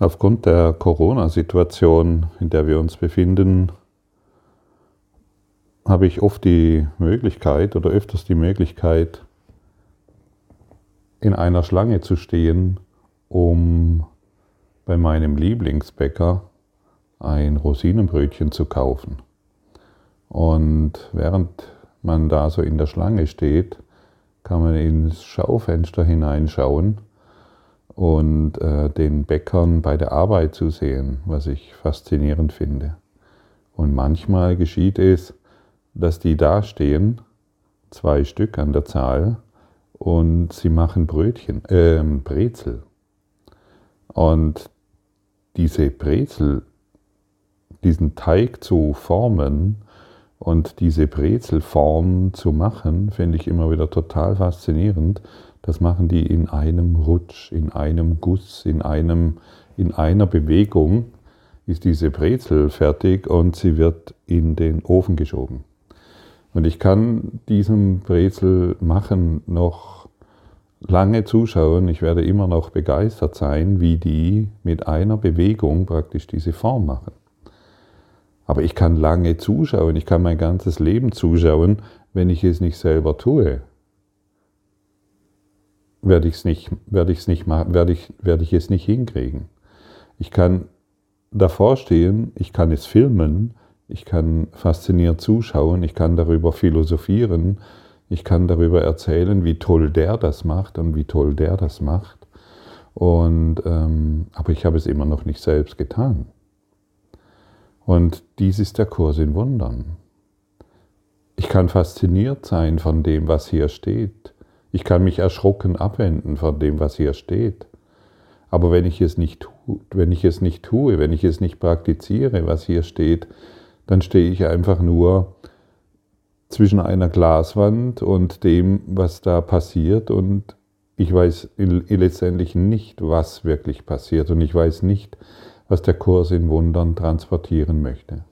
Aufgrund der Corona-Situation, in der wir uns befinden, habe ich oft die Möglichkeit oder öfters die Möglichkeit, in einer Schlange zu stehen, um bei meinem Lieblingsbäcker ein Rosinenbrötchen zu kaufen. Und während man da so in der Schlange steht, kann man ins Schaufenster hineinschauen und äh, den Bäckern bei der Arbeit zu sehen, was ich faszinierend finde. Und manchmal geschieht es, dass die da stehen, zwei Stück an der Zahl, und sie machen Brötchen, äh, Brezel. Und diese Brezel, diesen Teig zu formen und diese Brezelform zu machen, finde ich immer wieder total faszinierend, das machen die in einem Rutsch, in einem Guss, in, einem, in einer Bewegung ist diese Brezel fertig und sie wird in den Ofen geschoben. Und ich kann diesem Brezel machen noch lange zuschauen. Ich werde immer noch begeistert sein, wie die mit einer Bewegung praktisch diese Form machen. Aber ich kann lange zuschauen, ich kann mein ganzes Leben zuschauen, wenn ich es nicht selber tue werde ich es nicht, werde ich es nicht machen, werde ich, werde ich es nicht hinkriegen. Ich kann davor stehen, ich kann es filmen, ich kann fasziniert zuschauen, ich kann darüber philosophieren, ich kann darüber erzählen, wie toll der das macht und wie toll der das macht. Und, ähm, aber ich habe es immer noch nicht selbst getan. Und dies ist der Kurs in Wundern. Ich kann fasziniert sein von dem, was hier steht. Ich kann mich erschrocken abwenden von dem, was hier steht. Aber wenn ich es nicht tue, wenn ich es nicht tue, wenn ich es nicht praktiziere, was hier steht, dann stehe ich einfach nur zwischen einer Glaswand und dem, was da passiert und ich weiß letztendlich nicht, was wirklich passiert und ich weiß nicht, was der Kurs in Wundern transportieren möchte.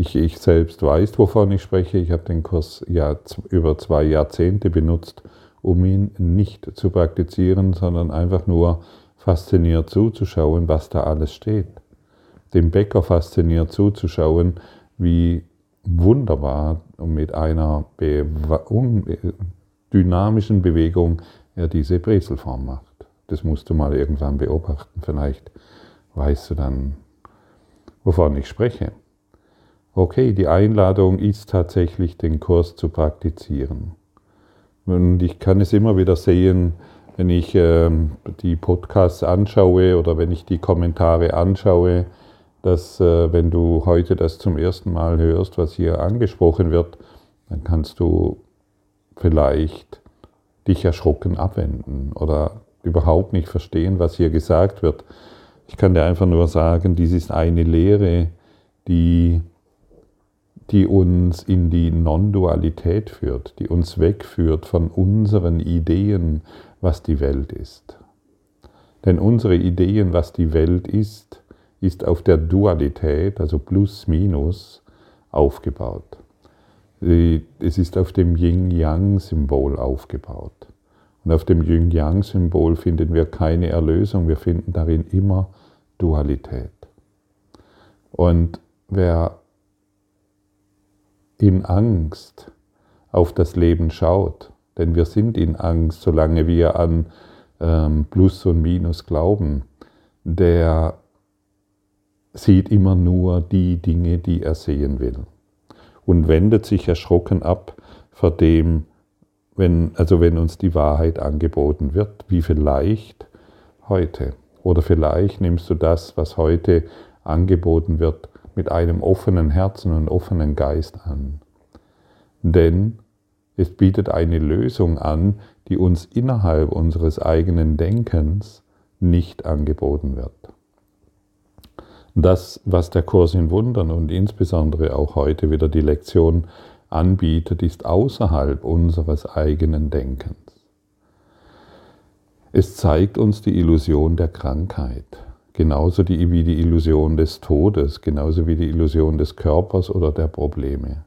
Ich, ich selbst weiß, wovon ich spreche. Ich habe den Kurs ja über zwei Jahrzehnte benutzt, um ihn nicht zu praktizieren, sondern einfach nur fasziniert zuzuschauen, was da alles steht. Dem Bäcker fasziniert zuzuschauen, wie wunderbar und mit einer be dynamischen Bewegung er diese Brezelform macht. Das musst du mal irgendwann beobachten. Vielleicht weißt du dann, wovon ich spreche okay, die Einladung ist tatsächlich, den Kurs zu praktizieren. Und ich kann es immer wieder sehen, wenn ich äh, die Podcasts anschaue oder wenn ich die Kommentare anschaue, dass äh, wenn du heute das zum ersten Mal hörst, was hier angesprochen wird, dann kannst du vielleicht dich erschrocken abwenden oder überhaupt nicht verstehen, was hier gesagt wird. Ich kann dir einfach nur sagen, dies ist eine Lehre, die die uns in die Non-Dualität führt, die uns wegführt von unseren Ideen, was die Welt ist. Denn unsere Ideen, was die Welt ist, ist auf der Dualität, also Plus-Minus, aufgebaut. Es ist auf dem Yin-Yang-Symbol aufgebaut. Und auf dem Yin-Yang-Symbol finden wir keine Erlösung, wir finden darin immer Dualität. Und wer in Angst auf das Leben schaut. Denn wir sind in Angst, solange wir an ähm, Plus und Minus glauben. Der sieht immer nur die Dinge, die er sehen will. Und wendet sich erschrocken ab vor dem, wenn, also wenn uns die Wahrheit angeboten wird, wie vielleicht heute. Oder vielleicht nimmst du das, was heute angeboten wird, mit einem offenen Herzen und offenen Geist an. Denn es bietet eine Lösung an, die uns innerhalb unseres eigenen Denkens nicht angeboten wird. Das, was der Kurs in Wundern und insbesondere auch heute wieder die Lektion anbietet, ist außerhalb unseres eigenen Denkens. Es zeigt uns die Illusion der Krankheit genauso die, wie die Illusion des Todes, genauso wie die Illusion des Körpers oder der Probleme.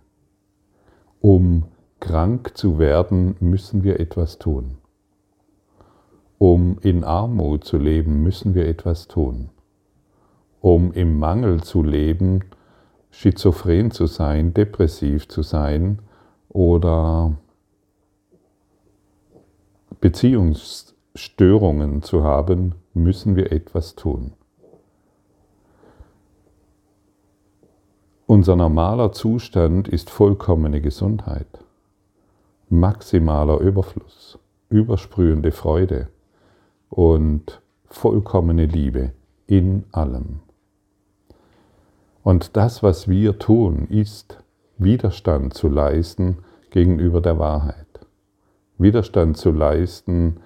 Um krank zu werden, müssen wir etwas tun. Um in Armut zu leben, müssen wir etwas tun. Um im Mangel zu leben, schizophren zu sein, depressiv zu sein oder Beziehungsstörungen zu haben, müssen wir etwas tun. Unser normaler Zustand ist vollkommene Gesundheit, maximaler Überfluss, übersprühende Freude und vollkommene Liebe in allem. Und das, was wir tun, ist Widerstand zu leisten gegenüber der Wahrheit. Widerstand zu leisten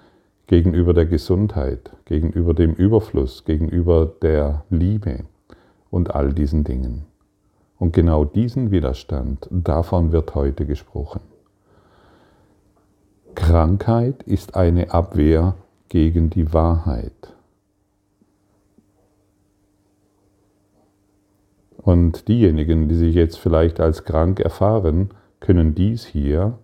gegenüber der Gesundheit, gegenüber dem Überfluss, gegenüber der Liebe und all diesen Dingen. Und genau diesen Widerstand, davon wird heute gesprochen. Krankheit ist eine Abwehr gegen die Wahrheit. Und diejenigen, die sich jetzt vielleicht als krank erfahren, können dies hier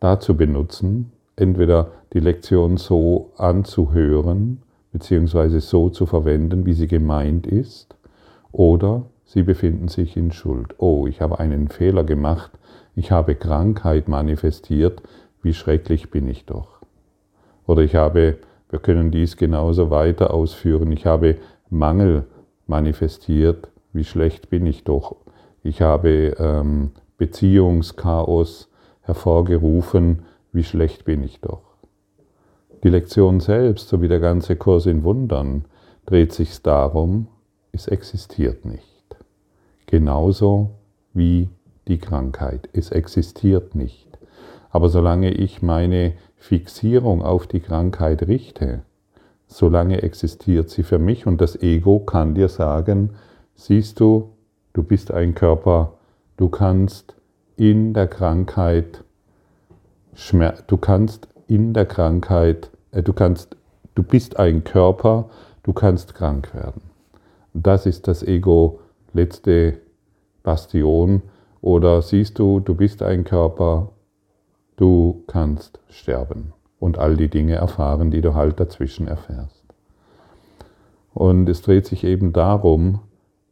dazu benutzen, entweder die Lektion so anzuhören, beziehungsweise so zu verwenden, wie sie gemeint ist, oder Sie befinden sich in Schuld. Oh, ich habe einen Fehler gemacht, ich habe Krankheit manifestiert, wie schrecklich bin ich doch. Oder ich habe, wir können dies genauso weiter ausführen, ich habe Mangel manifestiert, wie schlecht bin ich doch. Ich habe ähm, Beziehungschaos hervorgerufen, wie schlecht bin ich doch. Die Lektion selbst, sowie der ganze Kurs in Wundern, dreht sich darum, es existiert nicht genauso wie die Krankheit. Es existiert nicht. Aber solange ich meine Fixierung auf die Krankheit richte, solange existiert sie für mich und das Ego kann dir sagen, siehst du, du bist ein Körper, du kannst in der Krankheit du kannst in der Krankheit, äh, du kannst, du bist ein Körper, du kannst krank werden. Das ist das Ego letzte Bastion oder siehst du, du bist ein Körper, du kannst sterben und all die Dinge erfahren, die du halt dazwischen erfährst. Und es dreht sich eben darum,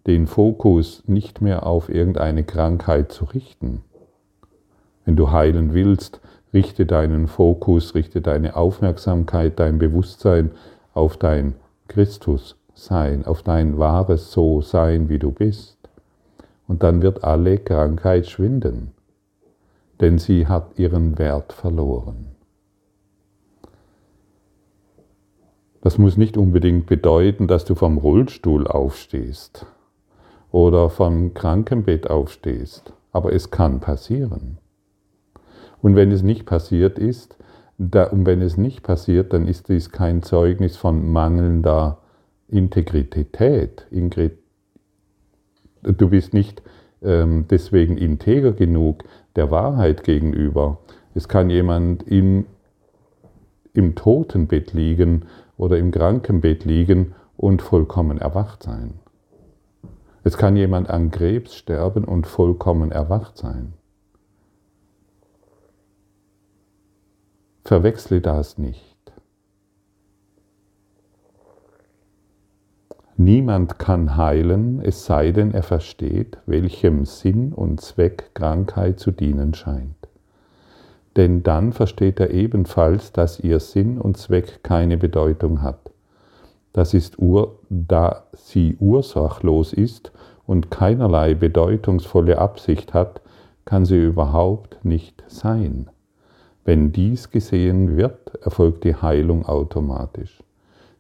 den Fokus nicht mehr auf irgendeine Krankheit zu richten. Wenn du heilen willst, richte deinen Fokus, richte deine Aufmerksamkeit, dein Bewusstsein auf dein Christus-Sein, auf dein wahres So-Sein, wie du bist. Und dann wird alle Krankheit schwinden, denn sie hat ihren Wert verloren. Das muss nicht unbedingt bedeuten, dass du vom Rollstuhl aufstehst oder vom Krankenbett aufstehst, aber es kann passieren. Und wenn es nicht passiert ist, da, und wenn es nicht passiert, dann ist dies kein Zeugnis von mangelnder Integrität. Du bist nicht ähm, deswegen integer genug der Wahrheit gegenüber. Es kann jemand in, im Totenbett liegen oder im Krankenbett liegen und vollkommen erwacht sein. Es kann jemand an Krebs sterben und vollkommen erwacht sein. Verwechsle das nicht. Niemand kann heilen, es sei denn, er versteht, welchem Sinn und Zweck Krankheit zu dienen scheint. Denn dann versteht er ebenfalls, dass ihr Sinn und Zweck keine Bedeutung hat. Das ist ur, da sie ursachlos ist und keinerlei bedeutungsvolle Absicht hat, kann sie überhaupt nicht sein. Wenn dies gesehen wird, erfolgt die Heilung automatisch.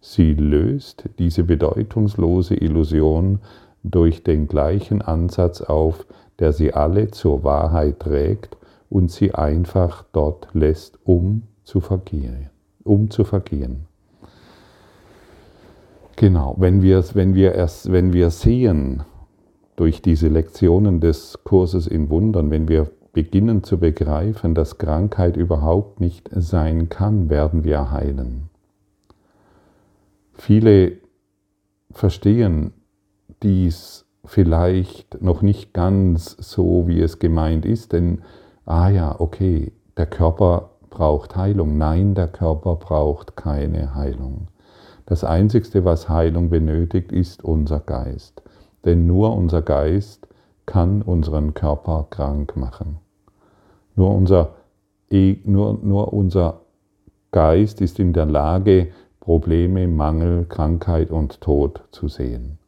Sie löst diese bedeutungslose Illusion durch den gleichen Ansatz auf, der sie alle zur Wahrheit trägt und sie einfach dort lässt, um zu vergehen. Um zu vergehen. Genau, wenn wir, wenn, wir erst, wenn wir sehen durch diese Lektionen des Kurses in Wundern, wenn wir beginnen zu begreifen, dass Krankheit überhaupt nicht sein kann, werden wir heilen. Viele verstehen dies vielleicht noch nicht ganz so, wie es gemeint ist, denn, ah ja, okay, der Körper braucht Heilung. Nein, der Körper braucht keine Heilung. Das Einzige, was Heilung benötigt, ist unser Geist. Denn nur unser Geist kann unseren Körper krank machen. Nur unser, e, nur, nur unser Geist ist in der Lage, Probleme, Mangel, Krankheit und Tod zu sehen.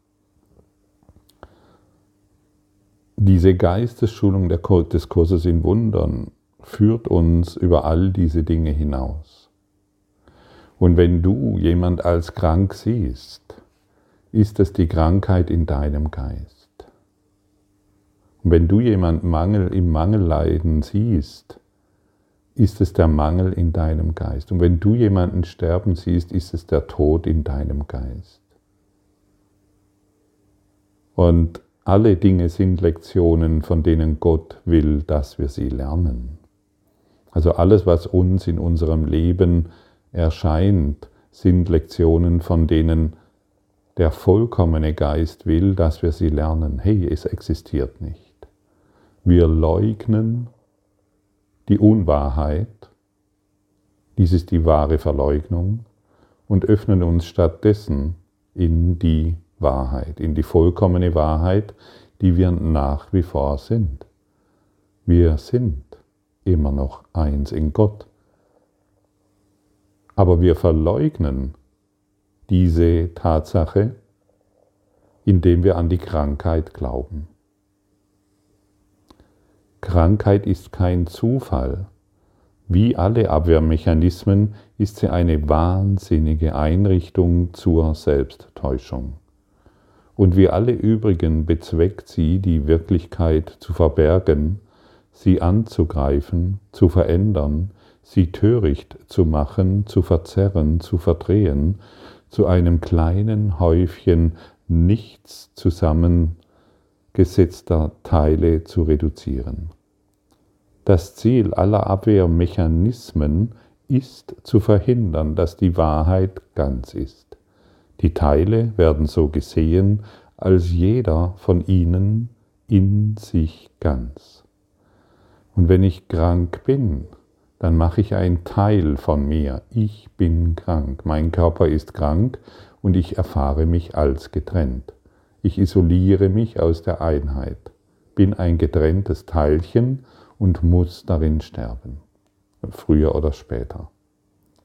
Diese Geistesschulung des Kurses in Wundern führt uns über all diese Dinge hinaus. Und wenn du jemand als krank siehst, ist es die Krankheit in deinem Geist. Und wenn du jemand Mangel im Mangelleiden siehst, ist es der Mangel in deinem Geist. Und wenn du jemanden sterben siehst, ist es der Tod in deinem Geist. Und alle Dinge sind Lektionen, von denen Gott will, dass wir sie lernen. Also alles, was uns in unserem Leben erscheint, sind Lektionen, von denen der vollkommene Geist will, dass wir sie lernen. Hey, es existiert nicht. Wir leugnen die Unwahrheit, dies ist die wahre Verleugnung, und öffnen uns stattdessen in die Wahrheit, in die vollkommene Wahrheit, die wir nach wie vor sind. Wir sind immer noch eins in Gott. Aber wir verleugnen diese Tatsache, indem wir an die Krankheit glauben. Krankheit ist kein Zufall. Wie alle Abwehrmechanismen ist sie eine wahnsinnige Einrichtung zur Selbsttäuschung. Und wie alle übrigen bezweckt sie, die Wirklichkeit zu verbergen, sie anzugreifen, zu verändern, sie töricht zu machen, zu verzerren, zu verdrehen, zu einem kleinen Häufchen nichts zusammengesetzter Teile zu reduzieren. Das Ziel aller Abwehrmechanismen ist zu verhindern, dass die Wahrheit ganz ist. Die Teile werden so gesehen, als jeder von ihnen in sich ganz. Und wenn ich krank bin, dann mache ich einen Teil von mir. Ich bin krank. Mein Körper ist krank und ich erfahre mich als getrennt. Ich isoliere mich aus der Einheit, bin ein getrenntes Teilchen und muss darin sterben. Früher oder später.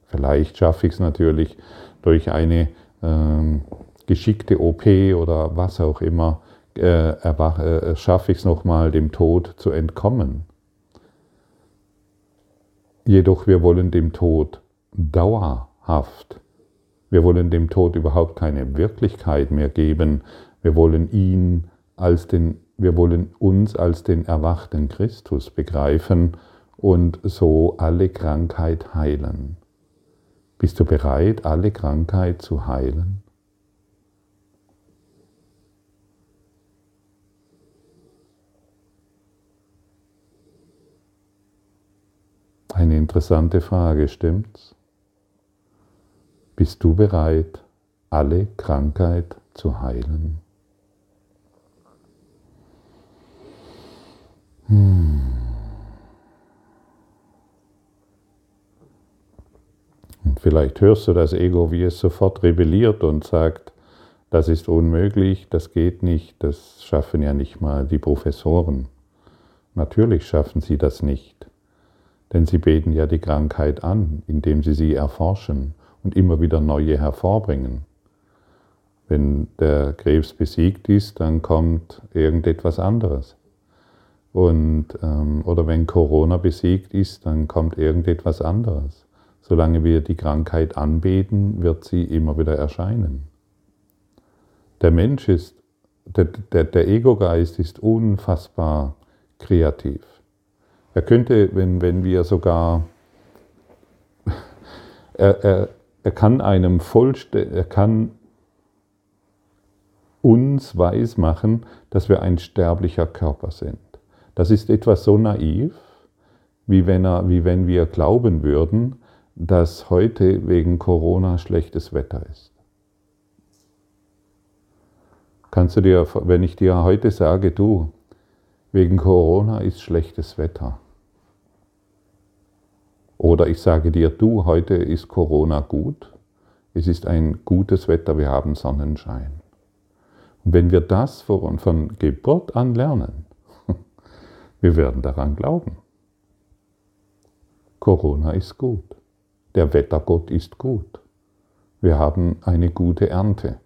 Vielleicht schaffe ich es natürlich durch eine äh, geschickte OP oder was auch immer, äh, äh, schaffe ich es nochmal, dem Tod zu entkommen. Jedoch wir wollen dem Tod dauerhaft, wir wollen dem Tod überhaupt keine Wirklichkeit mehr geben, wir wollen ihn als den, wir wollen uns als den erwachten Christus begreifen und so alle Krankheit heilen. Bist du bereit, alle Krankheit zu heilen? Eine interessante Frage, stimmt's? Bist du bereit, alle Krankheit zu heilen? Hm. Und vielleicht hörst du das Ego, wie es sofort rebelliert und sagt, das ist unmöglich, das geht nicht, das schaffen ja nicht mal die Professoren. Natürlich schaffen sie das nicht. Denn sie beten ja die Krankheit an, indem sie sie erforschen und immer wieder neue hervorbringen. Wenn der Krebs besiegt ist, dann kommt irgendetwas anderes. Und, ähm, oder wenn Corona besiegt ist, dann kommt irgendetwas anderes. Solange wir die Krankheit anbeten, wird sie immer wieder erscheinen. Der Mensch ist, der, der, der Ego-Geist ist unfassbar kreativ. Er könnte, wenn, wenn wir sogar, er, er, er kann einem vollständig, er kann uns weismachen, dass wir ein sterblicher Körper sind. Das ist etwas so naiv, wie wenn, er, wie wenn wir glauben würden, dass heute wegen Corona schlechtes Wetter ist. Kannst du dir, wenn ich dir heute sage, du, wegen Corona ist schlechtes Wetter, Oder ich sage dir, du, heute ist Corona gut, es ist ein gutes Wetter, wir haben Sonnenschein. Und wenn wir das von, von Geburt an lernen, wir werden daran glauben. Corona ist gut. Der Wettergott ist gut. Wir haben eine gute Ernte.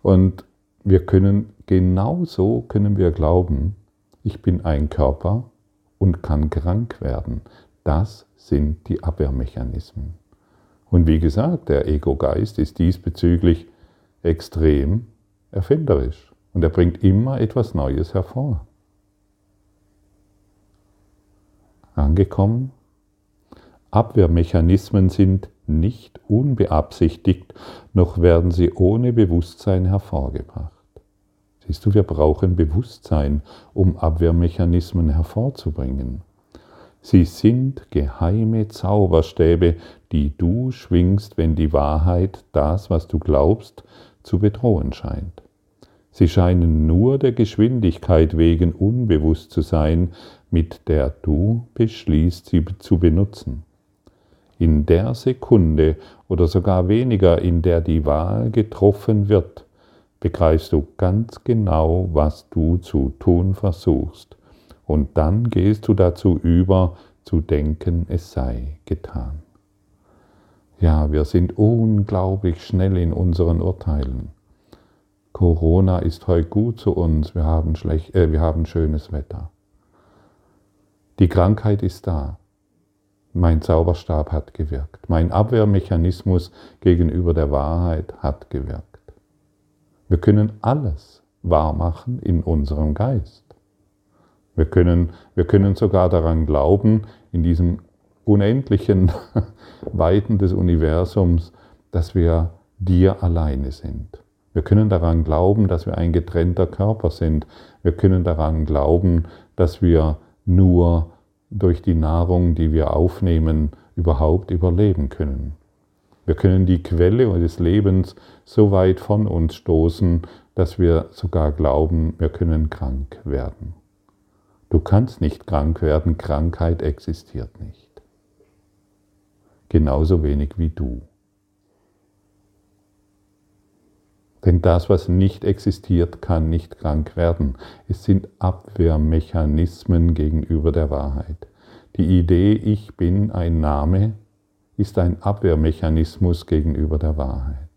Und wir können genauso können wir glauben, ich bin ein Körper und kann krank werden. Das sind die Abwehrmechanismen. Und wie gesagt, der Ego-Geist ist diesbezüglich extrem erfinderisch und er bringt immer etwas Neues hervor. Angekommen? Abwehrmechanismen sind nicht unbeabsichtigt, noch werden sie ohne Bewusstsein hervorgebracht. Siehst du, wir brauchen Bewusstsein, um Abwehrmechanismen hervorzubringen. Sie sind geheime Zauberstäbe, die du schwingst, wenn die Wahrheit, das, was du glaubst, zu bedrohen scheint. Sie scheinen nur der Geschwindigkeit wegen unbewusst zu sein, mit der du beschließt, sie zu benutzen. In der Sekunde oder sogar weniger, in der die Wahl getroffen wird, begreifst du ganz genau, was du zu tun versuchst. Und dann gehst du dazu über, zu denken, es sei getan. Ja, wir sind unglaublich schnell in unseren Urteilen. Corona ist heute gut zu uns, wir haben, schlecht, äh, wir haben schönes Wetter. Die Krankheit ist da. Mein Zauberstab hat gewirkt. Mein Abwehrmechanismus gegenüber der Wahrheit hat gewirkt. Wir können alles wahrmachen in unserem Geist. Wir können, wir können sogar daran glauben, in diesem unendlichen Weiten des Universums, dass wir dir alleine sind. Wir können daran glauben, dass wir ein getrennter Körper sind. Wir können daran glauben, dass wir nur durch die Nahrung, die wir aufnehmen, überhaupt überleben können. Wir können die Quelle des Lebens so weit von uns stoßen, dass wir sogar glauben, wir können krank werden. Du kannst nicht krank werden, Krankheit existiert nicht. Genauso wenig wie du. Denn das, was nicht existiert, kann nicht krank werden. Es sind Abwehrmechanismen gegenüber der Wahrheit. Die Idee, ich bin ein Name, ist ein Abwehrmechanismus gegenüber der Wahrheit.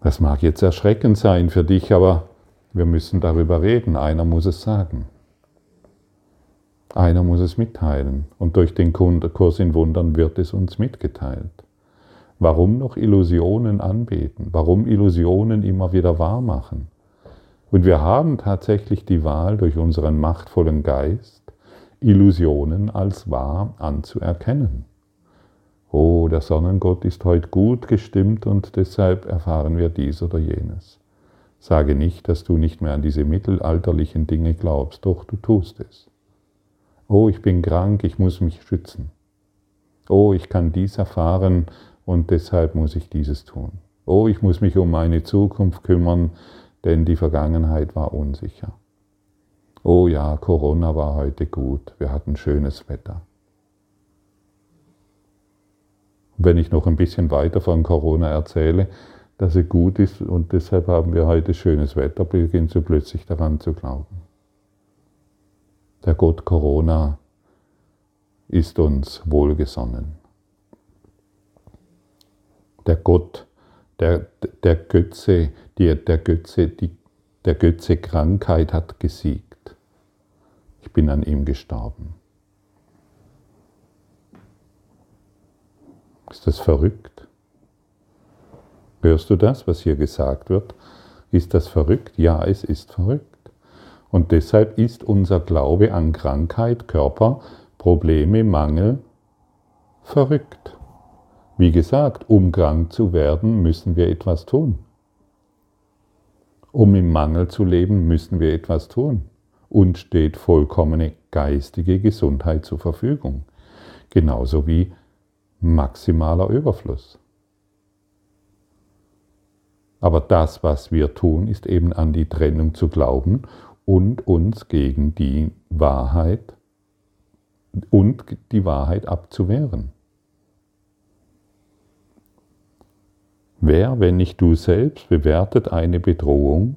Das mag jetzt erschreckend sein für dich, aber wir müssen darüber reden. Einer muss es sagen. Einer muss es mitteilen. Und durch den Kurs in Wundern wird es uns mitgeteilt. Warum noch Illusionen anbeten? Warum Illusionen immer wieder wahr machen? Und wir haben tatsächlich die Wahl durch unseren machtvollen Geist, Illusionen als wahr anzuerkennen. Oh, der Sonnengott ist heute gut gestimmt und deshalb erfahren wir dies oder jenes. Sage nicht, dass du nicht mehr an diese mittelalterlichen Dinge glaubst, doch du tust es. Oh, ich bin krank, ich muss mich schützen. Oh, ich kann dies erfahren, und deshalb muss ich dieses tun. Oh, ich muss mich um meine Zukunft kümmern, denn die Vergangenheit war unsicher. Oh ja, Corona war heute gut, wir hatten schönes Wetter. Wenn ich noch ein bisschen weiter von Corona erzähle, dass es gut ist und deshalb haben wir heute schönes Wetter, beginnst du plötzlich daran zu glauben. Der Gott Corona ist uns wohlgesonnen der Gott, der, der Götze, die, der, Götze die, der Götze Krankheit hat gesiegt. Ich bin an ihm gestorben. Ist das verrückt? Hörst du das, was hier gesagt wird? Ist das verrückt? Ja, es ist verrückt. Und deshalb ist unser Glaube an Krankheit, Körper, Probleme, Mangel verrückt. Wie gesagt, um krank zu werden, müssen wir etwas tun. Um im Mangel zu leben, müssen wir etwas tun. Und steht vollkommene geistige Gesundheit zur Verfügung. Genauso wie maximaler Überfluss. Aber das, was wir tun, ist eben an die Trennung zu glauben und uns gegen die Wahrheit und die Wahrheit abzuwehren. Wer, wenn nicht du selbst, bewertet eine Bedrohung,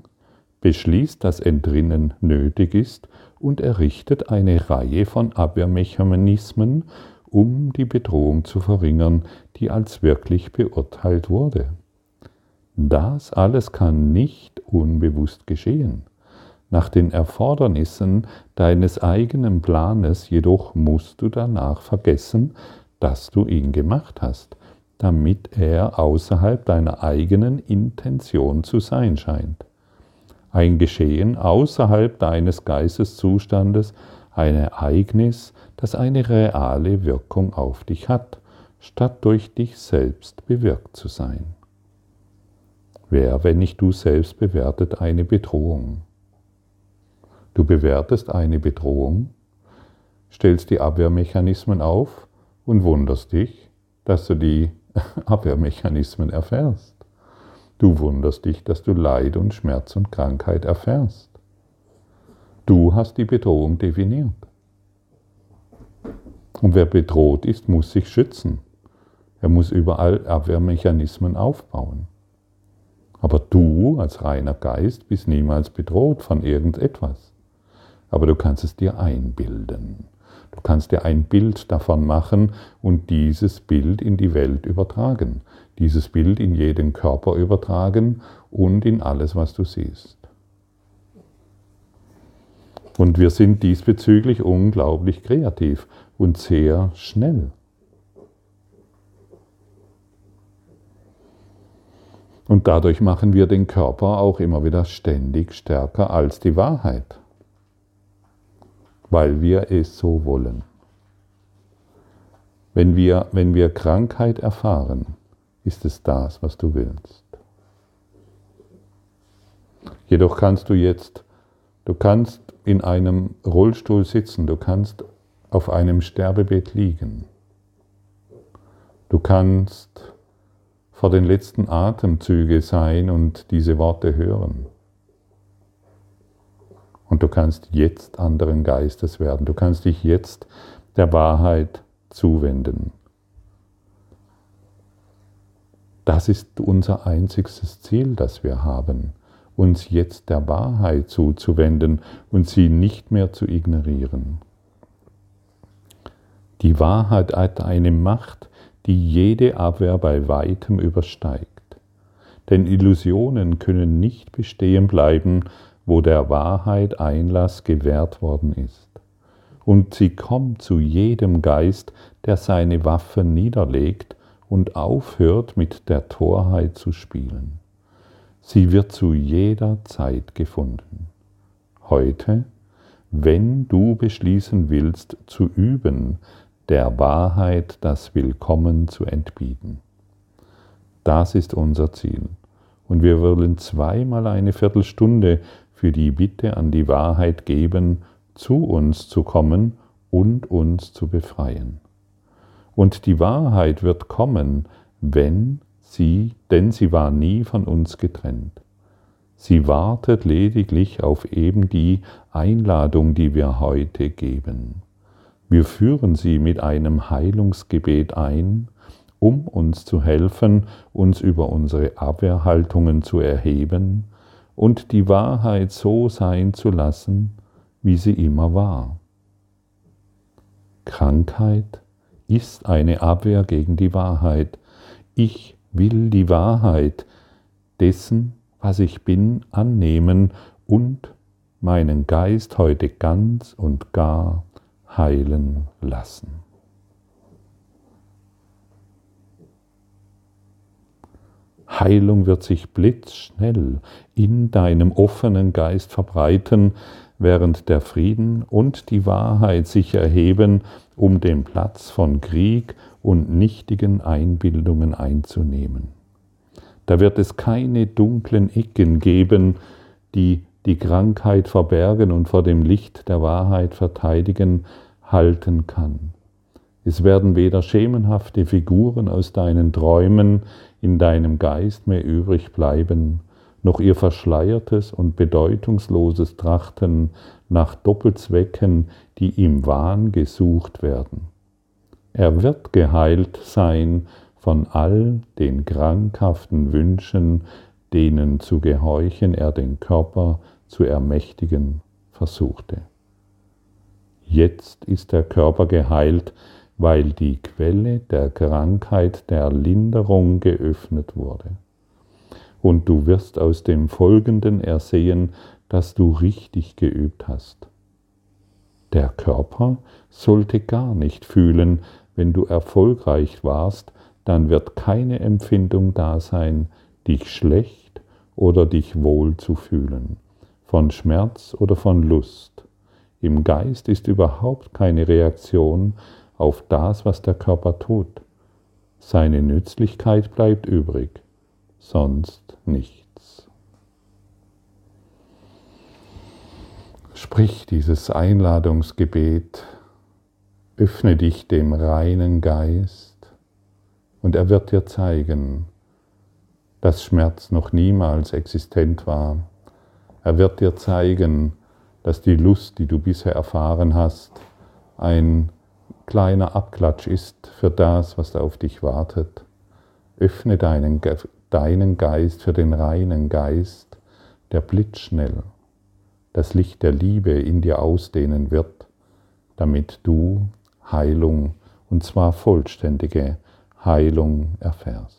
beschließt, dass Entrinnen nötig ist und errichtet eine Reihe von Abwehrmechanismen, um die Bedrohung zu verringern, die als wirklich beurteilt wurde. Das alles kann nicht unbewusst geschehen. Nach den Erfordernissen deines eigenen Planes jedoch musst du danach vergessen, dass du ihn gemacht hast, damit er außerhalb deiner eigenen Intention zu sein scheint. Ein Geschehen außerhalb deines Geisteszustandes, ein Ereignis, das eine reale Wirkung auf dich hat, statt durch dich selbst bewirkt zu sein. Wer, wenn nicht du selbst, bewertet eine Bedrohung? Du bewertest eine Bedrohung, stellst die Abwehrmechanismen auf und wunderst dich, dass du die Abwehrmechanismen erfährst. Du wunderst dich, dass du Leid und Schmerz und Krankheit erfährst. Du hast die Bedrohung definiert. Und wer bedroht ist, muss sich schützen. Er muss überall Abwehrmechanismen aufbauen. Aber du als reiner Geist bist niemals bedroht von irgendetwas. Aber du kannst es dir einbilden. Du kannst dir ein Bild davon machen und dieses Bild in die Welt übertragen. Dieses Bild in jeden Körper übertragen und in alles, was du siehst. Und wir sind diesbezüglich unglaublich kreativ und sehr schnell. Und dadurch machen wir den Körper auch immer wieder ständig stärker als die Wahrheit, weil wir es so wollen. Wenn wir, wenn wir Krankheit erfahren, ist es das, was du willst. Jedoch kannst du jetzt, du kannst in einem Rollstuhl sitzen, du kannst auf einem Sterbebett liegen, du kannst vor den letzten Atemzüge sein und diese Worte hören. Und du kannst jetzt anderen Geistes werden. Du kannst dich jetzt der Wahrheit zuwenden. Das ist unser einziges Ziel, das wir haben, uns jetzt der Wahrheit zuzuwenden und sie nicht mehr zu ignorieren. Die Wahrheit hat eine Macht, die jede Abwehr bei weitem übersteigt. Denn Illusionen können nicht bestehen bleiben, wo der Wahrheit Einlass gewährt worden ist. Und sie kommt zu jedem Geist, der seine Waffen niederlegt und aufhört mit der Torheit zu spielen. Sie wird zu jeder Zeit gefunden. Heute, wenn du beschließen willst zu üben, der Wahrheit das Willkommen zu entbieten. Das ist unser Ziel. Und wir wollen zweimal eine Viertelstunde für die Bitte an die Wahrheit geben, zu uns zu kommen und uns zu befreien. Und die Wahrheit wird kommen, wenn sie, denn sie war nie von uns getrennt. Sie wartet lediglich auf eben die Einladung, die wir heute geben. Wir führen sie mit einem Heilungsgebet ein, um uns zu helfen, uns über unsere Abwehrhaltungen zu erheben und die Wahrheit so sein zu lassen, wie sie immer war. Krankheit ist eine Abwehr gegen die Wahrheit. Ich will die Wahrheit dessen, was ich bin, annehmen und meinen Geist heute ganz und gar heilen lassen. Heilung wird sich blitzschnell in deinem offenen Geist verbreiten, während der Frieden und die Wahrheit sich erheben, um den Platz von Krieg und nichtigen Einbildungen einzunehmen. Da wird es keine dunklen Ecken geben, die die Krankheit verbergen und vor dem Licht der Wahrheit verteidigen halten kann. Es werden weder schemenhafte Figuren aus deinen Träumen in deinem Geist mehr übrig bleiben, noch ihr verschleiertes und bedeutungsloses Trachten nach Doppelzwecken, die im Wahn gesucht werden. Er wird geheilt sein von all den krankhaften Wünschen, denen zu gehorchen er den Körper zu ermächtigen versuchte. Jetzt ist der Körper geheilt, weil die Quelle der Krankheit der Linderung geöffnet wurde. Und du wirst aus dem Folgenden ersehen, dass du richtig geübt hast. Der Körper sollte gar nicht fühlen, wenn du erfolgreich warst, dann wird keine Empfindung da sein, dich schlecht oder dich wohl zu fühlen, von Schmerz oder von Lust. Im Geist ist überhaupt keine Reaktion auf das, was der Körper tut. Seine Nützlichkeit bleibt übrig, sonst nichts. Sprich dieses Einladungsgebet, öffne dich dem reinen Geist und er wird dir zeigen, dass Schmerz noch niemals existent war. Er wird dir zeigen, dass die Lust, die du bisher erfahren hast, ein kleiner Abklatsch ist für das, was auf dich wartet. Öffne deinen, deinen Geist für den reinen Geist, der blitzschnell das Licht der Liebe in dir ausdehnen wird, damit du Heilung, und zwar vollständige Heilung erfährst.